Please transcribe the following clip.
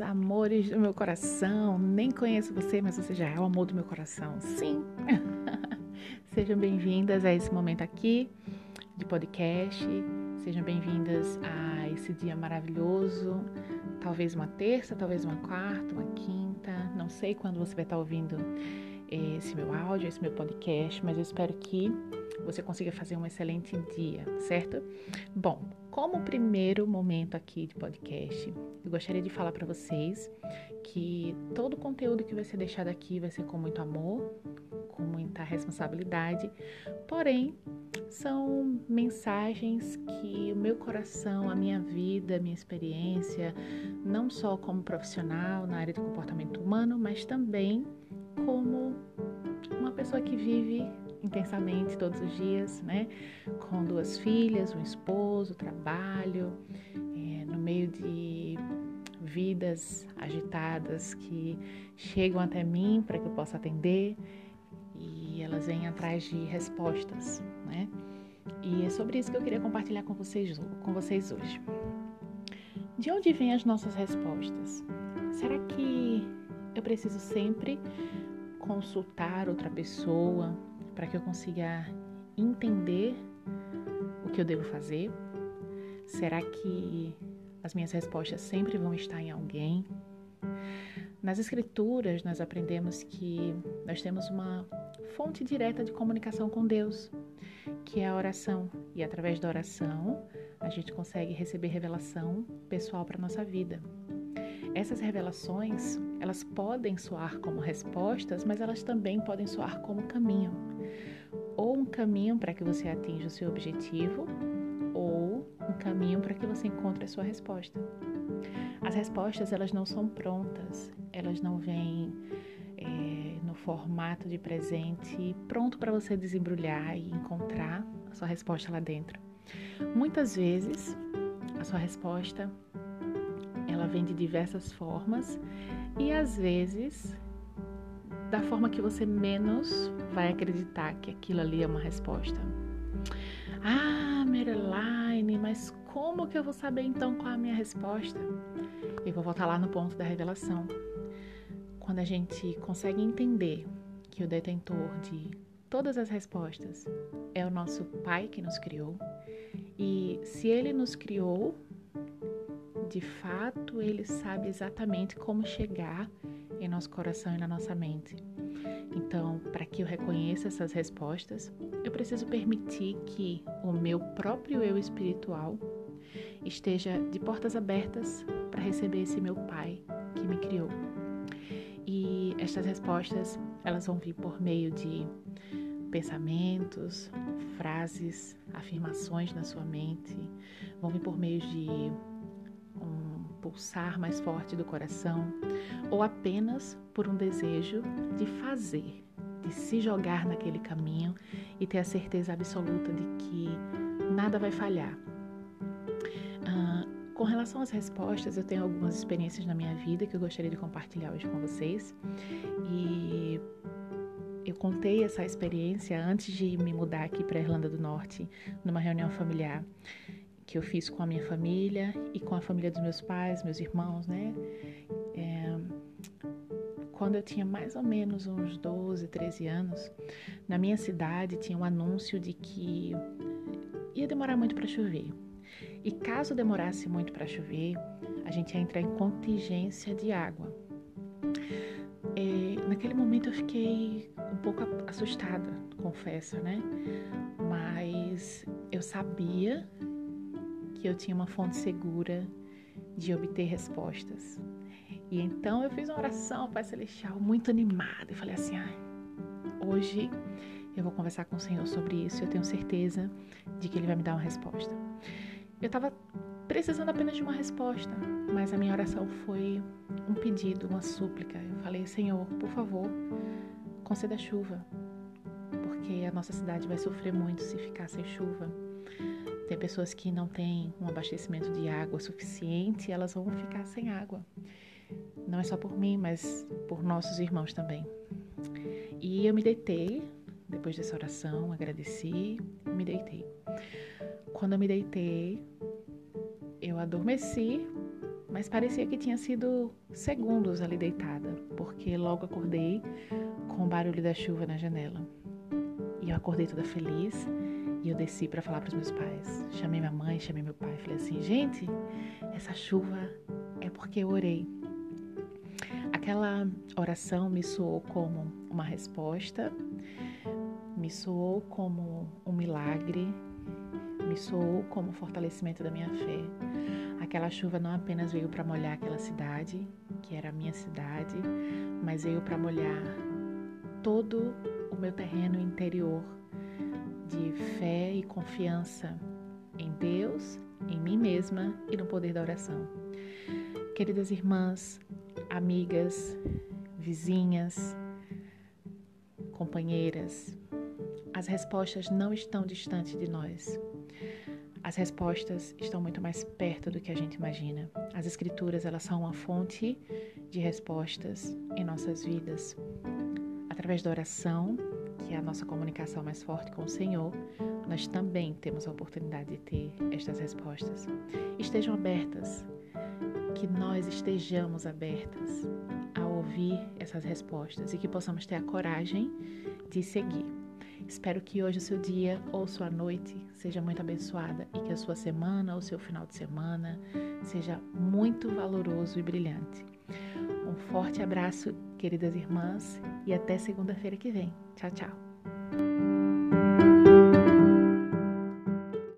meus amores do meu coração. Nem conheço você, mas você já é o amor do meu coração. Sim. Sejam bem-vindas a esse momento aqui de podcast. Sejam bem-vindas a esse dia maravilhoso. Talvez uma terça, talvez uma quarta, uma quinta. Não sei quando você vai estar ouvindo esse meu áudio, esse meu podcast, mas eu espero que você consiga fazer um excelente dia, certo? Bom, como primeiro momento aqui de podcast, eu gostaria de falar para vocês que todo o conteúdo que vai ser deixado aqui vai ser com muito amor, com muita responsabilidade, porém são mensagens que o meu coração, a minha vida, a minha experiência, não só como profissional na área de comportamento humano, mas também como uma pessoa que vive intensamente todos os dias, né? Com duas filhas, um esposo, trabalho, é, no meio de vidas agitadas que chegam até mim para que eu possa atender e elas vêm atrás de respostas, né? E é sobre isso que eu queria compartilhar com vocês, com vocês hoje. De onde vêm as nossas respostas? Será que eu preciso sempre consultar outra pessoa para que eu consiga entender o que eu devo fazer? Será que as minhas respostas sempre vão estar em alguém? Nas Escrituras, nós aprendemos que nós temos uma fonte direta de comunicação com Deus, que é a oração. E através da oração, a gente consegue receber revelação pessoal para nossa vida. Essas revelações, elas podem soar como respostas, mas elas também podem soar como caminho. Ou um caminho para que você atinja o seu objetivo, ou um caminho para que você encontre a sua resposta. As respostas, elas não são prontas, elas não vêm é, no formato de presente pronto para você desembrulhar e encontrar a sua resposta lá dentro. Muitas vezes, a sua resposta ela vem de diversas formas e às vezes da forma que você menos vai acreditar que aquilo ali é uma resposta. Ah, Maryline, mas como que eu vou saber então qual é a minha resposta? Eu vou voltar lá no ponto da revelação. Quando a gente consegue entender que o detentor de todas as respostas é o nosso Pai que nos criou, e se ele nos criou de fato, ele sabe exatamente como chegar em nosso coração e na nossa mente. Então, para que eu reconheça essas respostas, eu preciso permitir que o meu próprio eu espiritual esteja de portas abertas para receber esse meu Pai que me criou. E estas respostas, elas vão vir por meio de pensamentos, frases, afirmações na sua mente, vão vir por meio de pulsar mais forte do coração, ou apenas por um desejo de fazer, de se jogar naquele caminho e ter a certeza absoluta de que nada vai falhar. Ah, com relação às respostas, eu tenho algumas experiências na minha vida que eu gostaria de compartilhar hoje com vocês. E eu contei essa experiência antes de me mudar aqui para a Irlanda do Norte, numa reunião familiar que eu fiz com a minha família e com a família dos meus pais, meus irmãos, né? É, quando eu tinha mais ou menos uns 12, 13 anos, na minha cidade tinha um anúncio de que ia demorar muito para chover. E caso demorasse muito para chover, a gente ia entrar em contingência de água. E, é, naquele momento eu fiquei um pouco assustada, confesso, né? Mas eu sabia que eu tinha uma fonte segura de obter respostas. E então eu fiz uma oração, Pai Celestial, muito animada. E falei assim: ah, hoje eu vou conversar com o Senhor sobre isso. Eu tenho certeza de que Ele vai me dar uma resposta. Eu estava precisando apenas de uma resposta, mas a minha oração foi um pedido, uma súplica. Eu falei: Senhor, por favor, conceda chuva, porque a nossa cidade vai sofrer muito se ficar sem chuva. Tem pessoas que não têm um abastecimento de água suficiente elas vão ficar sem água. Não é só por mim, mas por nossos irmãos também. E eu me deitei, depois dessa oração, agradeci me deitei. Quando eu me deitei, eu adormeci mas parecia que tinha sido segundos ali deitada, porque logo acordei com o barulho da chuva na janela. E eu acordei toda feliz e eu desci para falar para os meus pais. Chamei minha mãe, chamei meu pai, falei assim: "Gente, essa chuva é porque eu orei". Aquela oração me soou como uma resposta, me soou como um milagre, me soou como fortalecimento da minha fé. Aquela chuva não apenas veio para molhar aquela cidade, que era a minha cidade, mas veio para molhar todo o meu terreno interior de fé e confiança em Deus, em mim mesma e no poder da oração. Queridas irmãs, amigas, vizinhas, companheiras, as respostas não estão distantes de nós. As respostas estão muito mais perto do que a gente imagina. As escrituras, elas são uma fonte de respostas em nossas vidas. Através da oração, que é a nossa comunicação mais forte com o Senhor, nós também temos a oportunidade de ter estas respostas. Estejam abertas, que nós estejamos abertas a ouvir essas respostas e que possamos ter a coragem de seguir. Espero que hoje o seu dia ou sua noite seja muito abençoada e que a sua semana ou seu final de semana seja muito valoroso e brilhante. Forte abraço, queridas irmãs, e até segunda-feira que vem. Tchau, tchau.